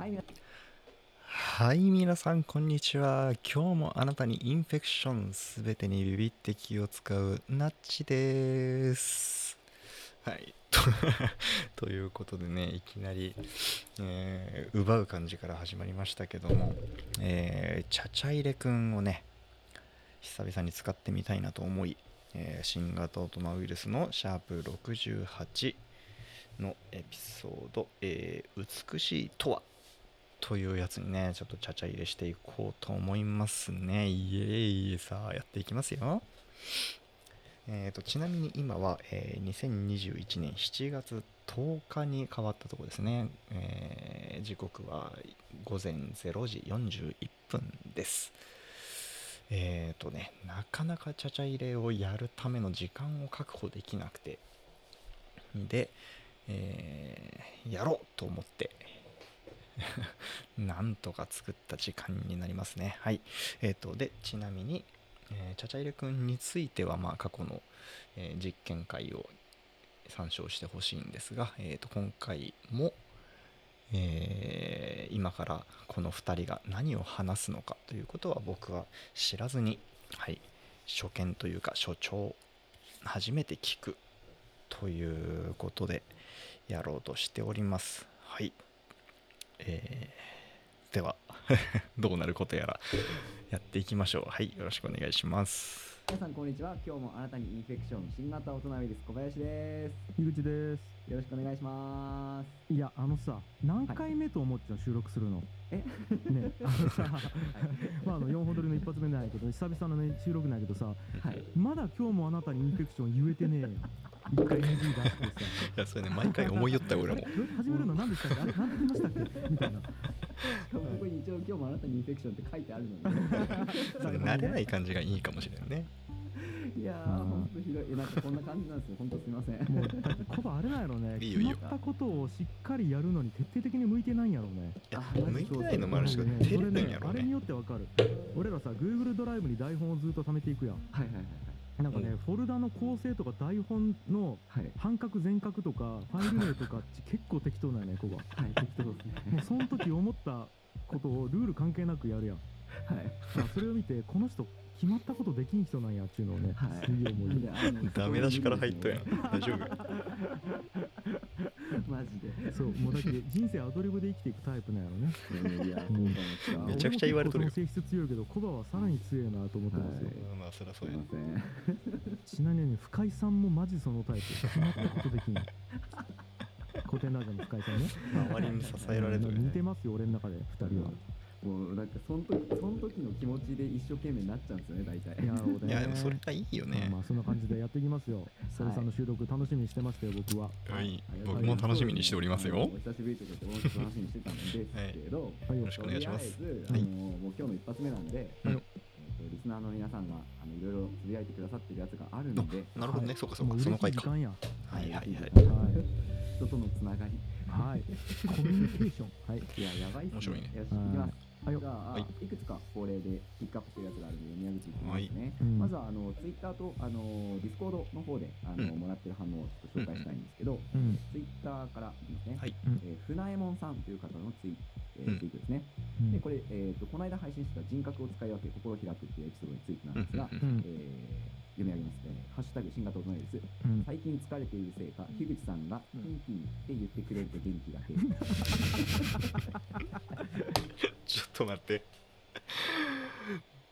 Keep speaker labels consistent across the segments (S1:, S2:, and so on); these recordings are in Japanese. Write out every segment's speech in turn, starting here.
S1: はい、
S2: はい、皆さん、こんにちは。今日もあなたにインフェクションすべてにビビって気を使うナッチです。はい。ということでね、いきなり、えー奪う感じから始まりましたけども、えー、チャチャイレくんをね、久々に使ってみたいなと思い、えー新型大人ウイルスのシャープ68のエピソード、えー美しいとは？というやつにね、ちょっとちゃちゃ入れしていこうと思いますね。イエーイさあ、やっていきますよ。えーと、ちなみに今は、えー2021年7月10日に変わったとこですね。えー時刻は午前0時41分です。えーとね、なかなかちゃちゃ入れをやるための時間を確保できなくて、で、えーやろうと思って、なんとか作った時間になりますね。はい。えっ、と、で、ちなみに、えー、チャチャイレくんについては、まあ、過去の、えー実験会を参照してほしいんですが、えー、と今回も、えー今からこの2人が何を話すのかということは僕は知らずに、はい、初見というか初聴初めて聞くということでやろうとしております。はい。えーでは どうなることやらやっていきましょう。はい、よろしくお願いします。
S1: 皆さんこんにちは。今日もあなたにインフェクション新型大人ウイルス小林です。
S3: 樋口です
S1: よろしくお願いします。
S3: いやあのさ何回目と思ってたの収録するの？
S1: え、
S3: ねあのさ まああの4本撮りの一発目なんやけど久々のね収録なんやけどさ
S1: はい。
S3: まだ今日もあなたにインフェクション言えてねえよ一回 NG 出してさ
S2: いや、それね、毎回思いよったよ、俺も
S3: 始めるの何でしたっけ？あれ何て言いましたっけ？みたいな
S1: ここに一応今日もあなたにインフェクションって書いてあるの
S2: それ慣れない感じがいいかもしれないね。
S1: に。いやー、ほんとひどい。えなんかこんな感じなんですよ。ほんとすみません。
S3: もうだってコバあれなんやろね
S2: いいよいいよ
S3: 決まったことをしっかりやるのに徹底的に向いてないんやろうね
S2: いや
S1: あ
S2: 向いてないのもあるし、
S3: ね
S2: 照れてんやろうね。
S3: あれによってわかる俺らさ Google ドライブに台本をずっと貯めていくやん
S1: はいはいはい
S3: なんかね、
S2: うん
S3: フォルダの構成とか台本の。半角全角とか ファイル名とか結構適当なんやねここが
S1: はい、適当ですね。
S3: もうその時思ったことをルール関係なくやるやん
S1: はい。
S3: まあそれを見てこの人決まったことできん人なんやっていうのをね、
S1: はい
S3: すげえ思い
S1: なんであの
S2: ダメ出しから入っとやん。大丈夫
S1: マジで。
S3: そうもうだって 人生アドリブで生きていくタイプなんやろね。
S1: いやいや、
S3: うん
S1: 本当に
S2: めちゃくちゃ言われとるよ。
S3: 性質強いけどコバはさらに強いなと思ってますよ、
S1: はい。
S2: まあ、そりゃ
S1: す
S2: そうや。ね。
S3: ちなみに深井さんもマジそのタイプ決まったことできん古典ラジオの深井さんね。
S2: 周りに支えられてるね。
S3: 似てますよ俺の中で2人は
S1: もうなんかその時その時の気持ちで一生懸命になっちゃうんですよね大体。
S3: いやなるほどね。
S2: いや、でもそれがいいよね。
S3: まあ。まあそんな感じでやっていきますよ。久々の収録楽しみにしてましたよ僕は。
S2: はい。
S1: ありがとう
S2: 僕も楽しみにしておりますよ。
S1: あのお久しぶりとい。うことで僕も楽しみにしてたんですけど、
S3: はい。
S2: よろしくお願いします。
S1: とりあえず、
S2: はい
S1: あのもう今日の一発目なんで、
S2: うん
S1: えっとリスナーの皆さんがあのいろいろつぶやいてくださってるやつがあるので、
S2: なるほどね、そうかそうか、その回か。はいはいはい。
S3: はい。
S1: 人とのつながり。
S3: はい。コミュニケーション。はい。
S1: いや、やばいっすね。
S2: 面白いね。
S1: よし、いきます。
S3: はい。よ
S1: じゃあ、
S2: はい。
S1: い、くつか恒例でピックアップしてるやつがあるので読み上げていきますね。
S3: うん。
S1: まずはあのツイッターとあのディスコードの方であの、
S2: うん。
S1: もらってる反応をちょっと紹介したいんですけど、
S3: うん。
S1: ツイッターからですね、
S2: はい。
S1: えー船右衛門さんという方のツイ,、えー
S2: うん。
S1: ツイートですね。
S3: うん。
S1: で、これ、えーと、この間配信した人格を使い分け、心を開くっていうエピソードについてなんですが、えー読み上げます。ね。ハッシュタグ新型大人です。
S3: うん。
S1: 最近疲れているせいか、樋口さんがピンピンって言ってくれると元気が出る。
S2: ちょっと待って。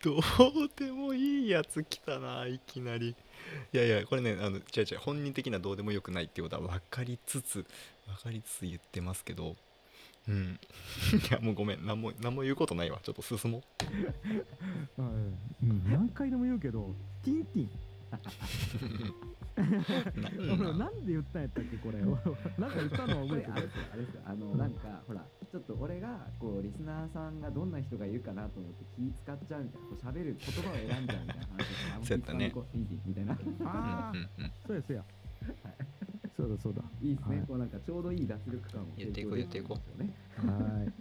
S2: どうでもいいやつ来たな、いきなり。いやいや、これね、あの、違う違う、本人的などうでもよくないっていうことは分かりつつ、分かりつつ言ってますけど、うん。いや、もうごめん、何も、何も言うことないわ。ちょっと進もう。
S3: うん何回でも言うけどティンティン俺
S2: なん
S3: で言ったんやったっけこれ なんか言ったのは
S1: こ
S3: 覚えてる？
S1: れあれですよ、あれですよ、あの、なんか、ほら、ちょっと俺が、こう、リスナーさんがどんな人がいるかなと思って気使っちゃうみたいな、こう喋る言葉を選んじゃうみたいな話
S2: そうやったね。
S1: みたいな。
S3: あ あそうやそうや。そうだそうだ
S1: い。いですね、
S3: はい
S1: こうなんかちょうどいい脱力感を
S2: 言っていこう
S1: 提供できますよね。
S3: はい。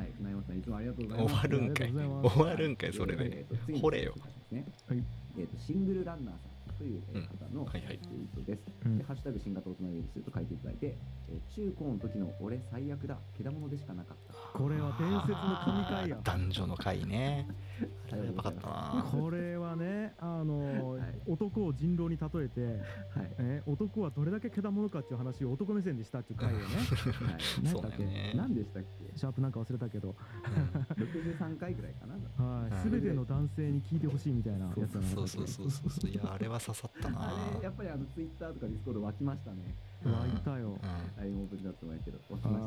S1: はい、船山さん、いつもありがとうござい
S2: 終
S1: ます。
S2: わるんかい。終わるんかい、それ。で。
S1: えーと次に
S2: 掘れよ。
S1: ね。
S3: はい
S1: えーとシングルランナーさん。という、えー方の、
S2: はいはい
S1: ツイートです。
S3: うん
S1: でハッシュタグ新型大人ウイルスと書いていただいて、えー中高の時の俺最悪だ、けだものでしかなかった。
S3: これは伝説の神回や
S2: 男女の回ね やばかったな。
S3: これはねあの
S1: はい。
S3: 男を人狼に例えて、
S1: はい。
S3: え男はどれだけけだものかっていう話を男目線でしたっていう回をね。
S1: はい。
S3: 何だっけ？
S2: ね
S1: 何でしたっけ？
S3: シャープなんか忘れたけど、
S2: うん
S1: 63回ぐらいかな。
S3: はい、
S2: うん
S3: 全ての男性に聞いてほしいみたいなやつだな。
S2: そうそうそうそうそう。いやあれは刺さったな。
S1: あれ、やっぱりあのツイッターとかディスコード湧きましたね。
S2: うん。
S3: 湧いたよ、
S2: うん。
S1: あれも無事だと思うけど、湧きま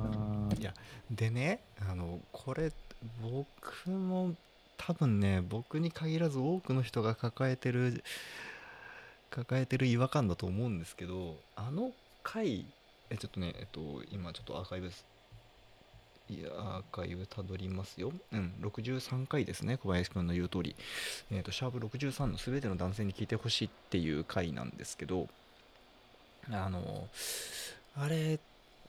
S1: した
S2: いやでねあのこれ僕も多分ね僕に限らず多くの人が抱えてる抱えてる違和感だと思うんですけどあの回えちょっとねえっと今ちょっとアーカイブいやアーカイブたどりますよ。うん63回ですね。小林くんの言う通り。えっとシャープ63の全ての男性に聞いてほしいっていう回なんですけどあのあれ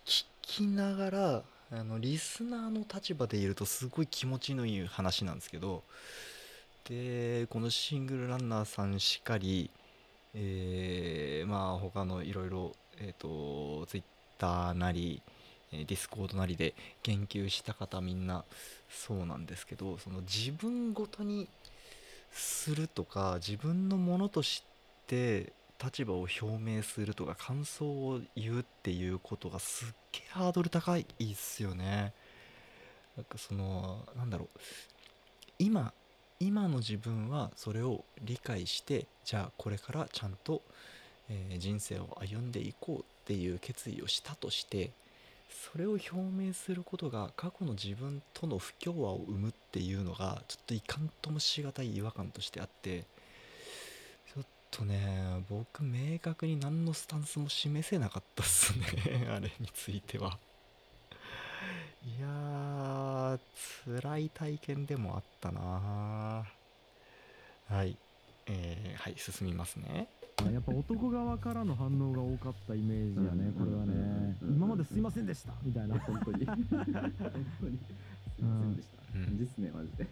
S2: 聞きながらあのリスナーの立場でいるとすごい気持ちのいい話なんですけどでこのシングルランナーさんしかり、えーまあ他のいろいろえっ、とツイッターなりえーディスコードなりで言及した方みんなそうなんですけどその自分ごとにするとか自分のものとして立場を表明するとか感想を言うっていうことがすっげえハードル高いっすよね。なんかそのなんだろう。今今の自分はそれを理解してじゃあこれからちゃんと、えー人生を歩んでいこうっていう決意をしたとしてそれを表明することが過去の自分との不協和を生むっていうのがちょっといかんともしがたい違和感としてあってとね僕明確に何のスタンスも示せなかったっすね あれについては。いやー辛い体験でもあったなはい。えー、はい進みますね。
S3: あやっぱ男側からの反応が多かったイメージやね、これはね、
S1: うん。
S3: 今まですいませんでした。みたいな、
S1: 本当に。すいません。でした。
S2: うん。
S1: ですね、マジで。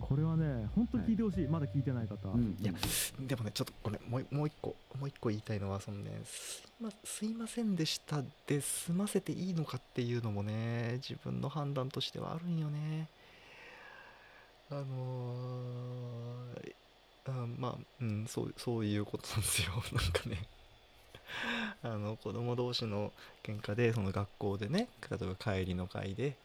S3: これはね、本当聞いてほしい、まだ聞いてない方、
S1: うん。
S2: いやでもねちょっとこれもうもう一個もう一個言いたいのはそのねすいますいませんでしたで済ませていいのかっていうのもね自分の判断としてはあるんよね。あのーあまあうんそうそういうことなんですよ。なんかね。あの子供同士の喧嘩でその学校でね例えば帰りの会で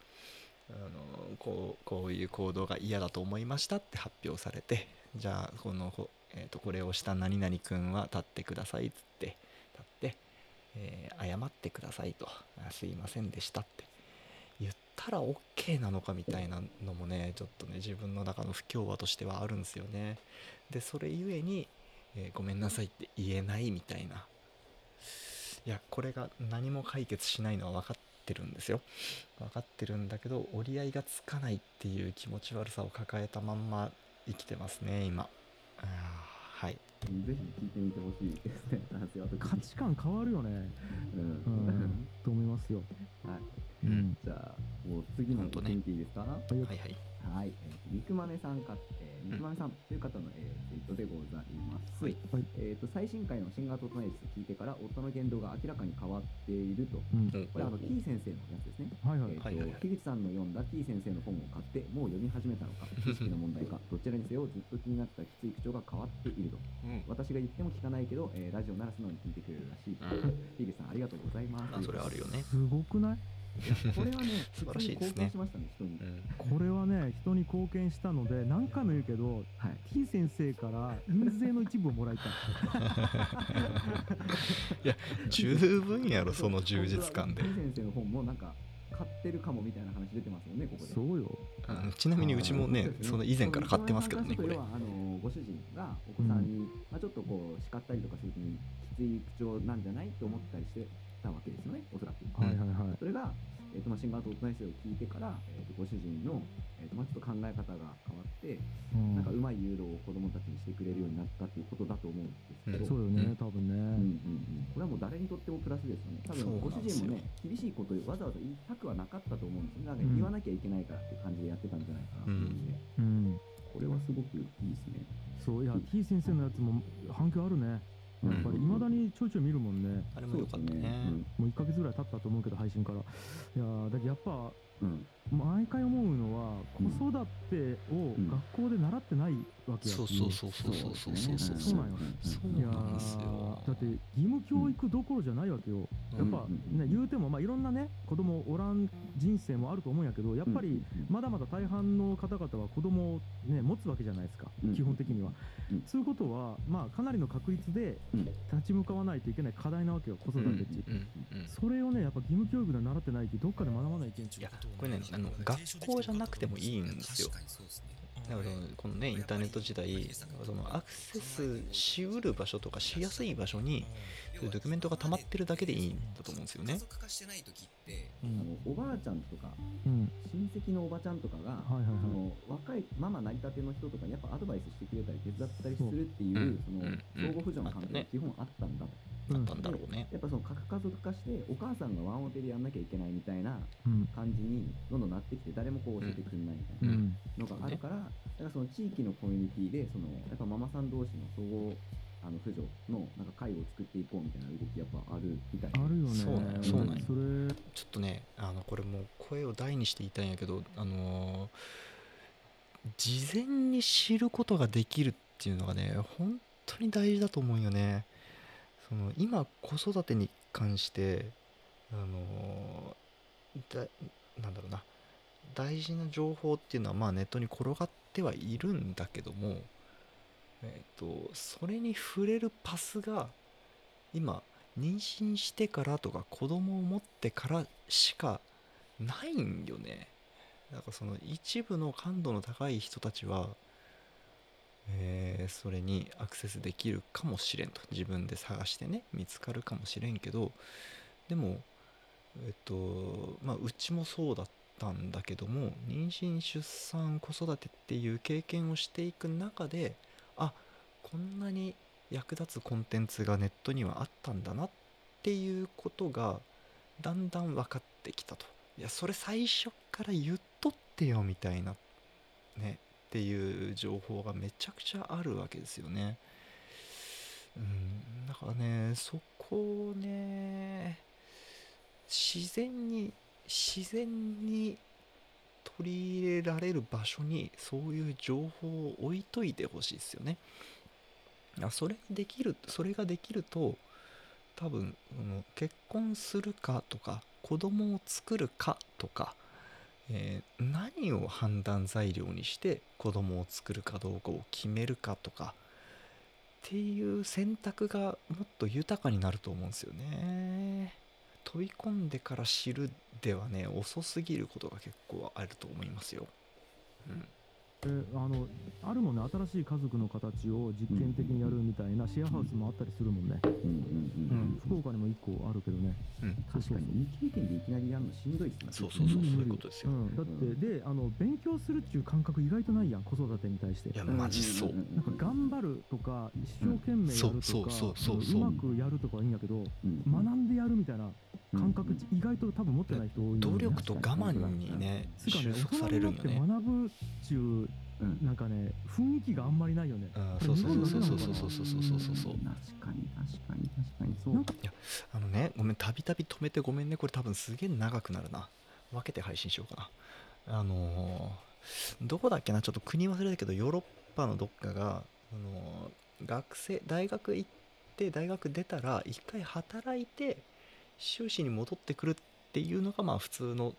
S2: あのこうこういう行動が嫌だと思いましたって発表されてじゃあこの,、えー、とこれをした何々君は立ってくださいっつって立って、えー謝ってくださいと。すいませんでしたって言ったら OK なのかみたいなのもねちょっとね自分の中の不協和としてはあるんですよね。でそれゆえに、えーごめんなさいって言えないみたいな。いやこれが何も解決しないのは分かってるんですよ。分かってるんだけど折り合いがつかないっていう気持ち悪さを抱えたまんま生きてますね今。はい。
S1: ぜひ聞いてみてほしいですね、
S3: 価値観変わるよね、
S1: うん。
S3: うん、と思いますよ。
S1: はい。
S3: うん。
S1: じゃあ、もう次の
S2: ほんとね
S1: 聞いていいですか？
S3: はい
S2: はいはい。
S1: はい。えー、肉まめさんか、えー、肉まめさんという方の、えーツイートでございます。
S2: はい。
S3: はい。
S1: えっ、と、最新回の新型大人エス聞いてから、夫の言動が明らかに変わっていると。
S3: うん、
S2: うん
S1: これ、あの、T 先生のやつですね。
S3: はいはい。
S1: えーと
S2: はいはいはい。
S1: 樋口さんの読んだ T 先生の本を買ってもう読み始めたのか 知識の問題かどちらにせよずっと気になったきつい口調が変わっていると。
S2: うん。
S1: 私が言っても聞かないけど、えーラジオなら素直に聞いてくれるらしい、
S2: うん。
S1: 樋口さんありがとうございます。
S2: あそれあるよね。
S3: すごくない？
S1: これはね
S2: 素晴らしいですね。
S1: 普通に貢献しましたね人に、
S2: うん。
S3: これはね、人に貢献したので、何回も言うけど、
S1: はい。
S3: T 先生から印税の一部をもらいたい。
S2: 十分やろその充実感で。
S1: T 先生の本もなんか買ってるかもみたいな話出てますよねここで。
S3: そうよ。
S2: ちなみにうちもねその以前から買ってますけどねこれ。
S1: はあのご主人がお子さんに、まあ、ちょっとこう叱ったりとかするときにきつい口調なんじゃないと思ったりしてたわけですよねおそらく、
S3: はいはいはい。
S1: それが、えーとまあ、新型大人生を聞いてから、えー、とご主人の、えーとまあ、ちょっと考え方が変わって、
S3: うん
S1: なんかうまい誘導を子供たちにしてくれるようになったっていうことだと思うんですけど、
S3: そうよね、多分ね。
S1: うんうんうん、これはもう誰にとってもプラスですよね。多分ご主人もね、厳しいことをわざわざ言いたくはなかったと思うんですよ。なんか言わなきゃいけないからっていう感じでやってたんじゃないかなと思うんで、
S3: うん。
S1: これはすごくいいですね。
S3: そういや、T 先生のやつも反響あるね。やっぱりいまだにちょいちょい見るもんね。
S2: あれも良かったね。
S3: もう1ヶ月ぐらい経ったと思うけど配信から。いやーだけどやっぱ
S1: うん
S3: 毎回思うのは子育てを学校で習ってないわけやし、
S2: そうそうそうそうそうそうそうそう
S3: なんよ
S2: そう
S3: いや
S2: なんですよ
S3: だって義務教育どころじゃないわけよ、やっぱ、ね、言うても、まあ、いろんなね子供おらん人生もあると思うんやけどやっぱりまだまだ大半の方々は子供を、ね、持つわけじゃないですか、基本的には。そういうことは、まあ、かなりの確率で立ち向かわないといけない課題なわけよ子育てって、それをねやっぱ義務教育で習ってないきどっかで学ばないといけん
S2: いこれねの学校じゃなくてもいいんですよだからこのねインターネット時代そのアクセスしうる場所とかしやすい場所にそういうドキュメントが溜まってるだけでいいんだと思うんですよね。
S3: う
S1: あ
S3: ん
S1: のおばあちゃんとか
S3: うん。
S1: 親戚のおばちゃんとかが、
S3: はいはいはい。
S1: その若いママなりたての人とかにやっぱアドバイスしてくれたり手伝ったりするっていう、
S2: うん。
S1: その
S2: うん。
S1: 相互扶助の関係が基本あったんだと、
S3: うん
S2: あったんだろうね。
S1: やっぱその核家族化してお母さんがワンオペでやんなきゃいけないみたいな
S3: うん。
S1: 感じにどんどんなってきて誰もこう教えてくれないみたいな
S3: うん。
S1: のがあるから、だからその地域のコミュニティでそのやっぱママさん同士の相互あの扶助のなんか会を作っていこうみたいな動きやっぱあるみたいで
S3: あるよね。
S2: そうなんよそうなんよ
S3: それ
S2: ちょっとねあのこれもう声を大にして言いたいんやけどあのー事前に知ることができるっていうのがね本当に大事だと思うよね。その今子育てに関してあのーだなんだろうな。大事な情報っていうのはまあネットに転がってはいるんだけども、えっとそれに触れるパスが今妊娠してからとか子供を持ってからしかないんよね。だからその一部の感度の高い人たちは、えーそれにアクセスできるかもしれんと。自分で探してね見つかるかもしれんけどでもえっとまあうちもそうだったんだけども妊娠出産子育てっていう経験をしていく中でこんなに役立つコンテンツがネットにはあったんだなっていうことがだんだん分かってきたと。いやそれ最初から言っとってよみたいなねっていう情報がめちゃくちゃあるわけですよね。うんだからねそこをね自然に自然に取り入れられる場所にそういう情報を置いといてほしいですよね。あそれできるそれができると多分結婚するかとか子供を作るかとか、えー何を判断材料にして子供を作るかどうかを決めるかとかっていう選択がもっと豊かになると思うんですよね。飛び込んでから知るではね遅すぎることが結構あると思いますよ、うん、
S3: えあのあるもんね新しい家族の形を実験的にやるみたいなシェアハウスもあったりするもんね、
S1: うんうんうん
S3: 福岡にも1個あるけどね。
S2: うん、
S1: 確かに。未経験でいきなりやるのしんどいっすね。
S2: そうそうそうそういうことですよ。
S3: うん、だって、であの勉強するっていう感覚意外とないやん子育てに対して。
S2: いやマジそう、
S3: なんか頑張るとか一生懸命やると
S2: そう
S3: か
S2: そうそうそう。
S3: うまくやるとかはいいんやけど
S1: うん
S3: 学んでやるみたいな感覚、
S1: うん
S3: 意外と多分持ってない人多いね。
S2: 努力と我慢にね
S3: つうかね。
S2: 収束されるんよね。
S3: なって学ぶっちゅう
S1: うん
S3: なんかね雰囲気があんまりないよね。
S2: うんそうそうそうそうそうそうそう。そうそうそうそう
S1: 確かに確かに確かに。そう
S3: なんか
S2: あのねごめんたびたび止めてごめんね。これ多分すげえ長くなるな。分けて配信しようかな。あのーどこだっけな？ちょっと国忘れたけどヨーロッパのどっかが、あのー学生大学行って大学出たら一回働いて修士に戻ってくるっていうのがまあ普通の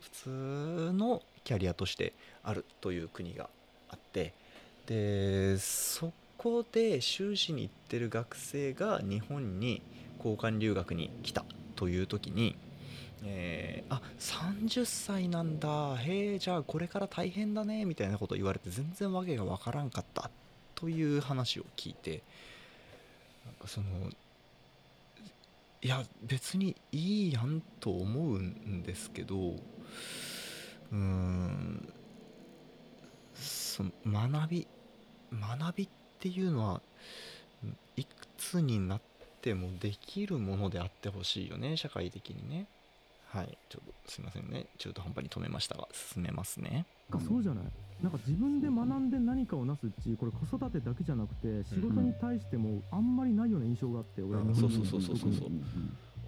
S2: 普通のキャリアとしてあるという国があってでそこで修士に行ってる学生が日本に交換留学に来たという時に、えーあ30歳なんだ。へえじゃあこれから大変だねみたいなこと言われて全然わけがわからんかったという話を聞いてなんかそのいや別にいいやんと思うんですけどうーんその学び学びっていうのはうんいくつになってもできるものであってほしいよね社会的にね。はい。ちょっとすいませんね。中途半端に止めましたが進めますね。
S3: なんかそうじゃない？なんか自分で学んで何かをなすっちこれ子育てだけじゃなくて仕事に対してもあんまりないような印象があって俺は
S2: うん
S3: 日本人
S2: そうそうそうそうそう。
S3: 特に。
S1: んん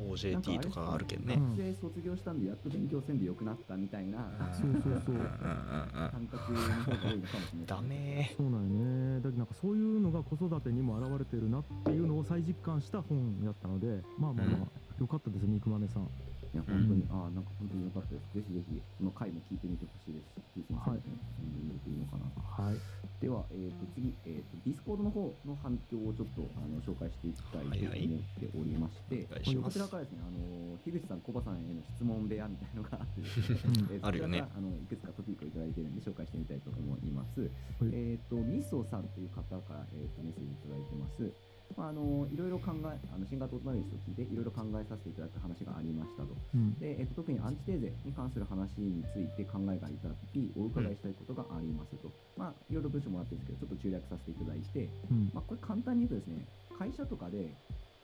S2: OJT とかあるけどね。
S3: うん。
S1: 学生卒業したんでやっと勉強せんでよくなったみたいな。
S3: そうそうそう
S2: うん。うん。うん。うん。
S1: 感覚の方が多いのかもしれない。
S2: ダメ。
S3: そうなんよね。だけどなんかそういうのが子育てにも現れてるなっていうのを再実感した本やったのでまあまあまあ、よかったです肉豆さん
S1: いや本当に、ああなんか本当に良かったです。ぜひぜひその回も聞いてみてほしいです。し T 先生
S3: はい
S1: も入れていいのかな。
S3: はい。
S1: では、えー、と次、えー、とディスコードの方の反響をちょっとあの紹介していきたいと思っておりまして、
S2: お願いします
S1: こちらからですね、あの樋口さん、コバさんへの質問部屋みたいなのがあってですね、
S3: うん
S1: えー
S2: あるよね
S1: あのいくつかトピックをいただいているんで紹介してみたいと思います。
S3: はい。
S1: えっ、と、ミソさんという方から、えー、とメッセージいただいてます。まあ、あのいろいろ考え、あの新型オートナリストを聞いて、いろいろ考えさせていただく話がありましたと。
S3: うん。
S1: で、えっと、特にアンチテーゼに関する話について考えがいただき、お伺いしたいことがありますと。まあ、いろいろ文章もらってるんですけど、ちょっと中略させていただいて、
S3: うん。
S1: まあ、これ簡単に言うとですね、会社とかで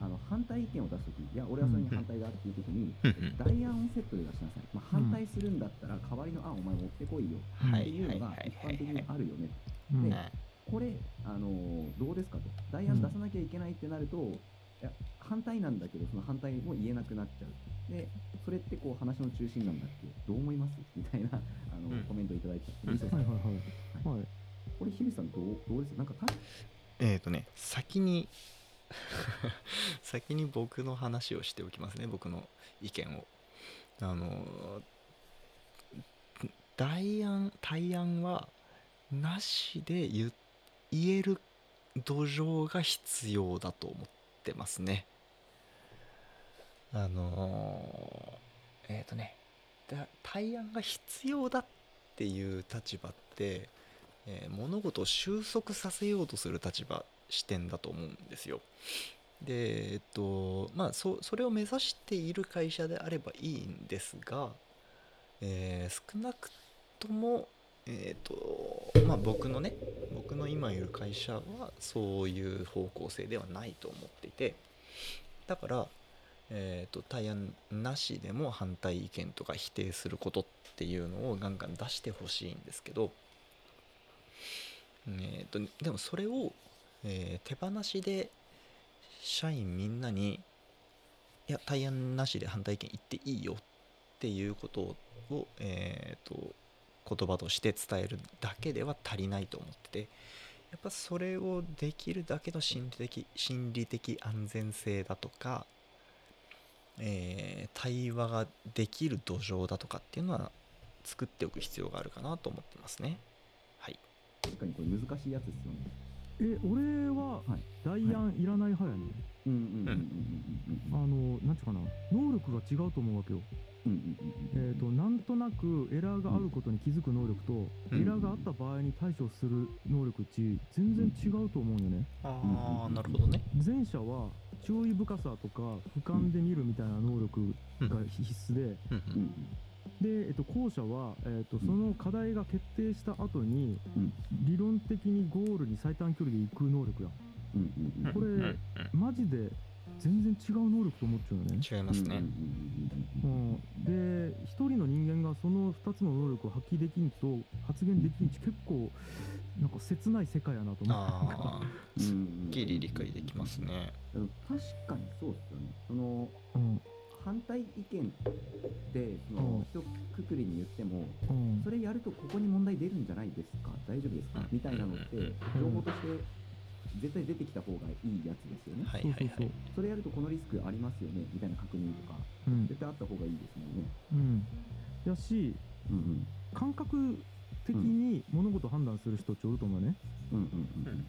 S1: あの反対意見を出すとき、いや、俺はそれに反対だっていうときに、
S2: うん
S1: 代案をセットで出しなさい。まあ、反対するんだったら、代わりの案お前持ってこいよ
S2: は
S1: っていうのが
S2: いはいはい
S1: 一般的にあるよね。
S3: うん。
S1: でこれ、あのーどうですかと。代案出さなきゃいけないってなると、いや反対なんだけど、その反対も言えなくなっちゃう。で、それってこう話の中心なんだっけどう思います？みたいなあの、
S2: うん。
S1: コメントをいただいて
S2: うん。
S1: みそさん。
S3: はいはいはい。はい。
S1: これ、樋口さんどう、どうです？なんか確
S2: えっ、とね先に 先に僕の話をしておきますね僕の意見を。あの代案対案はなしで言言える土壌が必要だと思ってますねあのえっ、とね対案が必要だっていう立場って、えー物事を収束させようとする立場視点だと思うんですよ。でえっとまあそそれを目指している会社であればいいんですが、えー少なくともえっとまあ僕のね僕の今いる会社はそういう方向性ではないと思っていてだからえー、と対案なしでも反対意見とか否定することっていうのをガンガン出してほしいんですけど、えー、とでもそれを、えー手放しで社員みんなにいや対案なしで反対意見言っていいよっていうことを、えー、と言葉として伝えるだけでは足りないと思っててやっぱそれをできるだけの心理的心理的安全性だとかえー対話ができる土壌だとかっていうのは作っておく必要があるかなと思ってますね。はい。
S1: かにこれ難しいやつですよね。
S3: え俺は
S1: はい
S3: 代案いらない派やね、
S1: うんうんうんうん
S3: あのなんていうかな能力が違うと思うわけよえー、となんとなくエラーがあることに気づく能力と、
S2: うん。
S3: エラーがあった場合に対処する能力値全然違うと思うんよね
S2: ああ、なるほどね。
S3: 前者は注意深さとか俯瞰で見るみたいな能力
S2: うん
S3: が必須で、
S2: うん。
S1: うん
S3: で、えっと、後者は、えっと、その課題が決定した後に、
S1: うん。
S3: 理論的にゴールに最短距離で行く能力やこれ
S2: うんうん。
S3: マジで全然違う能力と思っちゃうよね。
S2: 違いますね。
S3: うん、で一人の人間がその2つの能力を発揮できんと発言できんち結構なんか切ない世界やなと思う
S2: ああ、
S1: うん。
S2: すっきり理解できますね。
S1: 確かにそうですよね。その
S3: うん。
S1: 反対意見ってその
S3: うん。
S1: 一括りに言っても
S3: うん。
S1: それやるとここに問題出るんじゃないですか？大丈夫ですか？
S2: うん。
S1: みたいなのって
S2: うん。
S1: 情報として絶対出てきた方がいいやつですよね。
S2: はい
S3: そうそうそう。
S2: はいはい。
S1: それやるとこのリスクありますよねみたいな確認とか。
S3: うん。
S1: 絶対あった方がいいですもんね。
S3: うん。やし
S1: うんうん。
S3: 感覚的に物事を判断する人っておると思うね。
S1: うんうん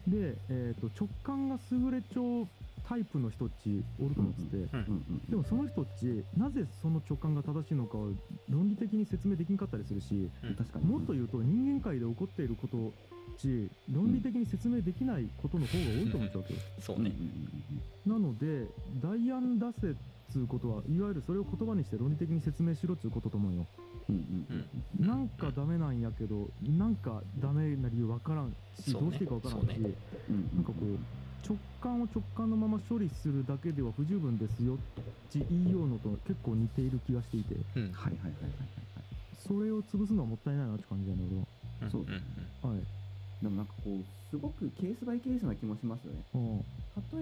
S1: うん。
S3: で、えー、と直感が優れちょうタイプの人っちおると思ってて、
S2: うん
S1: うんうん。
S3: でもその人っちなぜその直感が正しいのかを論理的に説明できんかったりするし
S2: うん。
S1: 確かに。
S3: もっと言うと人間界で起こっていることっち論理的に説明できないことの方が多いと思っちゃうわけよ、
S2: そうね。
S3: なので代案出せっつうことはいわゆるそれを言葉にして論理的に説明しろっつうことと思うよ。なんかダメなんやけどなんかダメな理由わからんし、
S2: ね。
S3: どうしていいかわからんし、
S2: ね。
S1: うん
S3: なんかこう直感を直感のまま処理するだけでは不十分ですよって言いようのと結構似ている気がしていて。
S2: うん。
S1: はいはいはいはいはい
S3: それを潰すのはもったいないなって感じだね俺は。
S1: そう。
S3: はい
S1: でもなんかこうすごくケースバイケースな気もしますよね。
S3: うん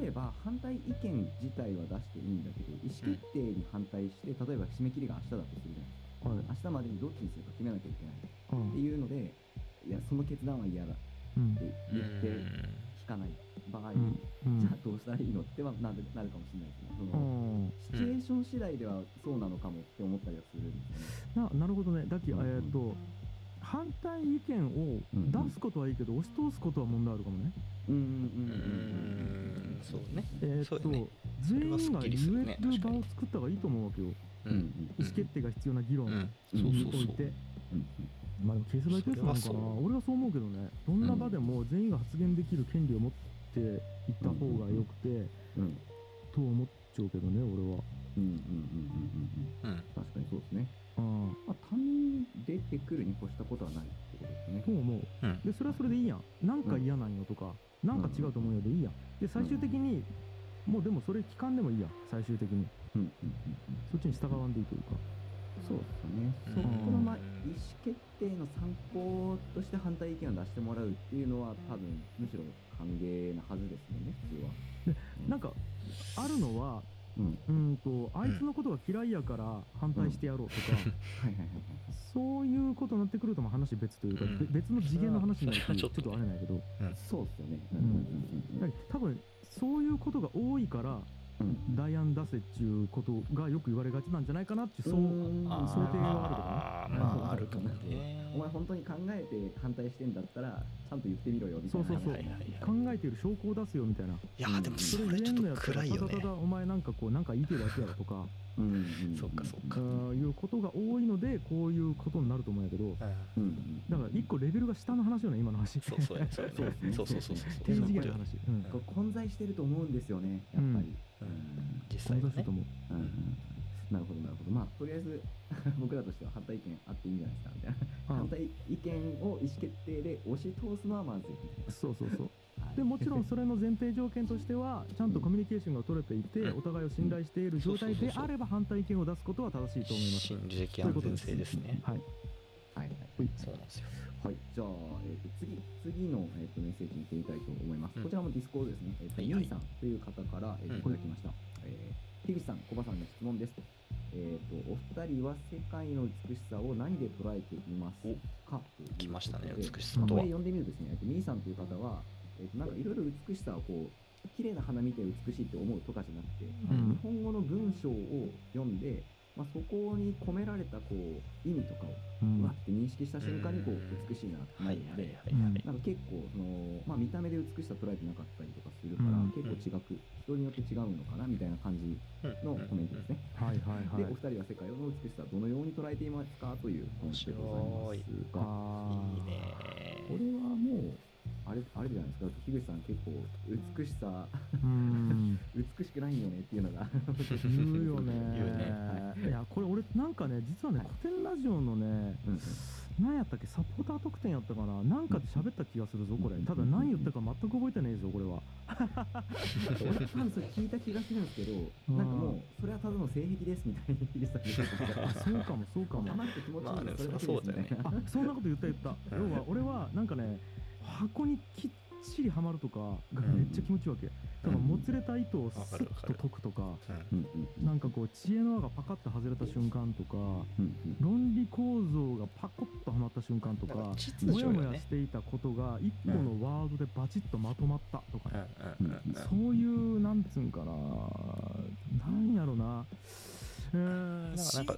S1: 例えば反対意見自体は出していいんだけど意思決定に反対して、例えば締め切りが明日だとするじゃないですか。
S3: はい。
S1: 明日までにどっちにするか決めなきゃいけない。
S3: うん。
S1: っていうのでいやその決断は嫌だって
S3: うん。
S1: 言って聞かない。場合、じゃあどうしたらいいの？ってはなるなるかもしれないですね。その、
S3: うん。
S1: シチュエーション次第ではそうなのかもって思ったりはするんですよね。
S3: ななるほどね。だっけ、
S1: うん
S3: えーっと反対意見を出すことはいいけど、押し通すことは問題あるかもね。
S1: うんうんうん
S2: うん。そうね
S3: えーっと、
S2: そうだね。
S3: 全員が言える場を作った方がいいと思うわけよ
S2: うん
S3: 意思決定が必要な議論において、
S1: うん
S3: まあでもケースバイケースなのかな。俺はそう。思うけどね。どんな場でも全員が発言できる権利を持っていった方がよくて、と思っちゃうけどね俺は。
S1: うんうんうんうんうんうん。
S2: うん。
S1: 確かにそうですね。
S3: うん。
S1: まあ、他人出てくるに越したことはないってことですね。
S3: そう思う。
S2: うん。
S3: でそれはそれでいいやん。なんか嫌なんよとか、なんか違うと思うよでいいやん。で最終的に、もうでもそれ聞かんでもいいやん。最終的に。
S1: うんうんうん。
S3: そっちに従わんでいいというか。
S1: そうですよね。そこのまあ意思決定の参考として反対意見を出してもらうっていうのは多分むしろ歓迎なはずですよね、普通は。
S3: なんかあるのは
S1: うん、
S3: うんとあいつのことが嫌いやから反対してやろうとか、
S1: はいはいはいはい。
S3: そういうことになってくるとまあ話別というか、
S2: うん
S3: べ別の次元の話になる
S2: と
S3: ちょっとあれなんやけど
S1: そうですよね。
S3: う
S1: うん
S3: 多分そういうことが多いから
S1: うん。
S3: 代案出せっちゅうことがよく言われがちなんじゃないかなっていうそう想定は
S2: あー。まああるかもね。
S1: お前本当に考えて反対してんだったらちゃんと言ってみろよみたいな。
S3: そうそうそう。
S2: はいはいはい
S3: 考えている証拠を出すよみたいない
S2: やーでも
S3: それ
S2: ちょっと
S3: 言えんのやったら
S2: 暗いよね
S3: ただただお前なんかこうなんか言いてるだけやろとか。
S1: うん。うん。うん。
S2: そっかそっ
S3: あ
S2: か
S3: ーいうことが多いのでこういうことになると思うんやけど。
S2: うん。
S1: うんうん。
S3: だから一個レベルが下の話よね今の話。
S2: そうそうや。そうやねそうそうそうそう。
S3: 低次元の話。うん。
S1: こう混在してると思うんですよね、やっぱり。
S2: うん。
S1: うん
S2: 実際はね
S3: 存在すると思う
S1: うんうん。なるほど、なるほど。まあ、とりあえず、僕らとしては反対意見あっていいんじゃないですか、みたいな。
S3: あ
S1: 反対意見を意思決定で押し通すのはまずい。
S3: そうそうそう。
S1: はい。
S3: でもちろんそれの前提条件としてはちゃんとコミュニケーションが取れていて
S2: うん。
S3: お互いを信頼している状態であれば反対意見を出すことは正しいと思います。
S2: 心理的安全性ですね。
S3: はい。
S1: はい。はい。
S2: そうなんですよ。
S1: はい、じゃあ、えー、と次次の、えー、とメッセージに行ってみたちらもディスコードですね。えーと
S2: はいはい
S1: ユンさんという方から、えーと
S2: うん
S1: いただきました。えー、樋口さん、小葉さんの質問です。えー、とお二人は世界の美しさを何で捉えていますか？とい
S2: 来ましたね美し
S3: さは
S1: まあこれ読んでみるとですね、えーとミーさんという方は、えー、となんかいろいろ美しさをこう綺麗な花見て美しいって思うとかじゃなくて、
S3: うん
S1: 日本語の文章を読んで、まあ、そこに込められたこう意味とかを
S3: う
S1: わって認識した瞬間にこう美しいなってなるので、結構その、まあ、見た目で美しさ捉えてなかったりとかするから、
S3: うん。
S1: 結構違く人によって違うのかなみたいな感じのコメントですね。
S3: はいはいはい。
S1: でお二人は世界の美しさをどのように捉えていますか？というコメントでございますが。
S2: いいね
S1: これはもうあれあれじゃないですか？樋口さん結構美しさ
S3: うん。
S1: 美しくないよねっていうのが。
S3: 言うよね。
S2: 言うね
S3: かね実は
S1: い。
S3: 古典ラジオのね何やったっけサポーター特典やったかな？なんかで喋った気がするぞこれ。ただ何言ったか全く覚えてないぞこれは。
S1: 俺多分それ聞いた気がするんですけど、
S3: うん。
S1: なんかもうそれはただの性癖ですみたいに言ってた
S3: あそうかもそうかも。
S1: 甘くて気持ちいい
S2: まあね
S1: のそ
S2: うだよね
S1: ですみたいな
S3: あそんなこと言った言った。要は俺はなんかね箱にきっちりはまるとかがめっちゃ気持ちいいわけ、だからもつれた糸をスッと解くとか
S2: うん
S1: うんうん。
S3: なんかこう知恵の輪がパカッと外れた瞬間とか論理構造がパコッとはまった瞬間とか
S2: なんか秩序
S3: もや
S2: よね。
S3: もやしていたことが一個のワードでバチッとまとまったとかそういうなんつうんかななんやろな。うーん
S2: なんか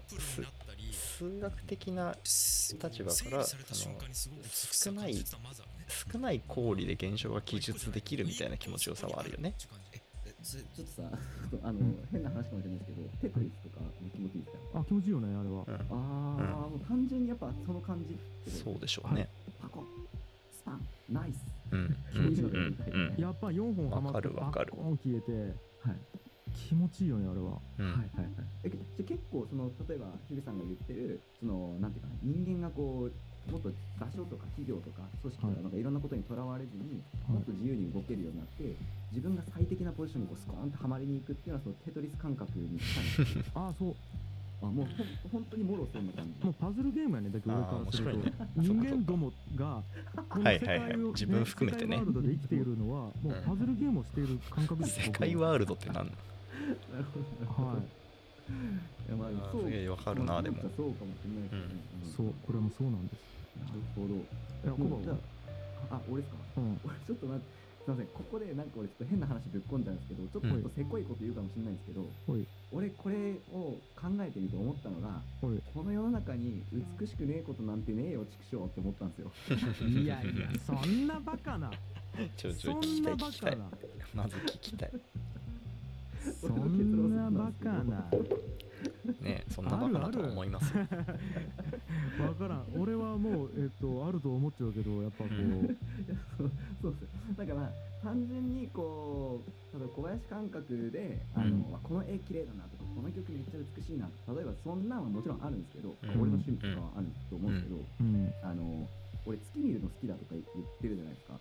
S2: 数学的な立場から
S4: 整理された瞬間にすごく美しさを感じるってのはまずあるね
S2: 少ない氷で現象が記述できるみたいな気持ちよさはあるよね。
S1: ちょっとさあの、
S3: うん
S1: 変な話かもしれないですけどテトリスとかも気持ちいいですか？
S3: あ気持ちいいよねあれは。
S2: うん。
S1: ああ、もう単純にやっぱその感じ
S2: そうでしょうね。
S1: パコスパンナイス。
S2: うんうんうんうん。
S3: やっぱ4本はまって
S2: わかるわかる。
S3: バッコーン消えて
S1: はい。
S3: 気持ちいいよねあれは。
S2: うん。
S1: はいはいはい。えじゃあ結構その例えば樋口さんが言ってるそのなんていうかな人間がこうもっと場所とか企業とか組織とか
S3: はい。
S1: なんかいろんなことにとらわれずに、
S3: はい。
S1: もっと自由に動けるようになって自分が最適なポジションにこうスコーンとはまりに行くっていうのはそのテトリス感覚に近い
S3: ああそう。
S1: あもう本当にもろそんな感じ。
S3: もうパズルゲームやねだけど俺からすると、
S2: ね。
S3: 人間どもがこの世界を、
S2: はいはい。はい自分含めてね。
S3: 世界ワールドで生きているのはもうパズルゲームをしている感覚です
S2: 世界ワールドって何
S1: なるほど。
S3: はい
S1: いやまあ
S2: すげえわかるな
S1: まあ
S2: でも。
S1: そうかもしれないですね、ん。
S3: そうこれもそうなんです。
S1: なるほど。
S3: いや
S1: ああ俺ですか？
S3: うん。
S1: 俺ちょっと待ってすいません。ここでなんか俺ちょっと変な話ぶっ込んじゃうんですけどちょっ
S2: うん
S1: とせこいこと言うかもしれないんですけど、
S3: おい。
S1: 俺これを考えてみて思ったのがこの世の中に美しくねえことなんてねえよ畜生って思ったんですよ。
S3: いやいやそんなバカな。
S2: ちょちょ
S3: そんなバ
S2: たい。聞きたい
S3: カな。
S2: まず聞きたい。
S3: そんなバカな
S2: ねそんなバカだと思います。よ
S3: わからん。俺はもうえっとあると思っちゃうけどやっぱこう、
S2: うん。
S1: いやそうそうです。よだから単純にこう例えば小林感覚であの、
S2: うん。
S1: あこの絵綺麗だなとかこの曲めっちゃ美しいな例えばそんなんはもちろんあるんですけど、
S2: うん。
S1: 俺の趣味とかはあると思うんですけど、
S3: うん。
S1: あの俺月見るの好きだとか言ってるじゃないですか、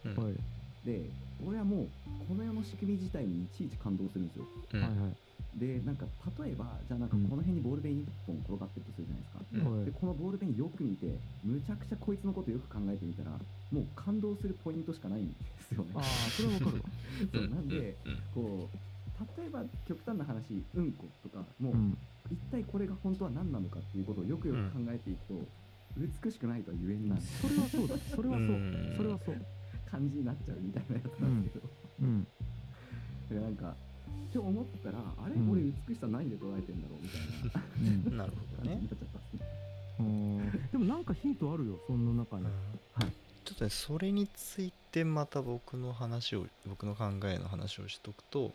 S1: で俺はもうこの世の仕組み自体にいちいち感動するんですよ。
S2: うん。
S3: はいはい
S1: でなんか例えばじゃあなんかこの辺にボールペン1本転がってるとするじゃないですか、
S2: うん。
S3: はい。
S1: でこのボールペンよく見てむちゃくちゃこいつのことよく考えてみたらもう感動するポイントしかないんですよね。
S3: ああそれはわかるわ。
S1: そうなんで
S2: うん。
S1: こう例えば極端な話うんことかもう、
S3: うん。
S1: 一体これが本当は何なのかっていうことをよくよく考えていくと、美しくないとは言えん。な
S3: それはそうだ。それはそう。
S2: うん。
S3: それはそう。
S1: 感じになっちゃうみたいなやつなんですけど、
S3: うん。
S1: だからなんかって思ったらあれ、
S3: うん。
S1: 俺美しさ何で捉えてんだろうみたいな。
S3: うん。
S2: なるほどね。
S1: ですね
S3: うん。でもなんかヒントあるよその中に、
S1: はい。
S2: ちょっとねそれについてまた僕の話を僕の考えの話をしとくと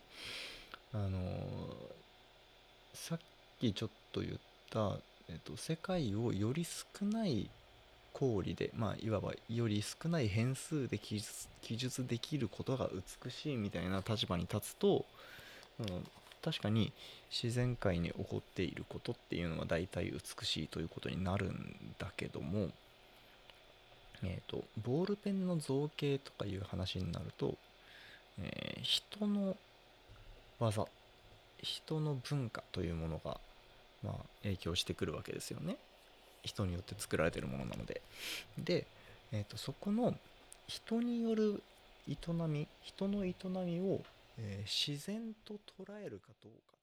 S2: あのーさっきちょっと言った、えっと、世界をより少ない氷でまあいわばより少ない変数で記述記述できることが美しいみたいな立場に立つと、うん、確かに自然界に起こっていることっていうのは大体美しいということになるんだけどもえー、とボールペンの造形とかいう話になると、え人の技人の文化というものが、まあ、影響してくるわけですよね。人によって作られてるものなので。で、えー、とそこの人による営み人の営みを、えー自然と捉えるかどうか。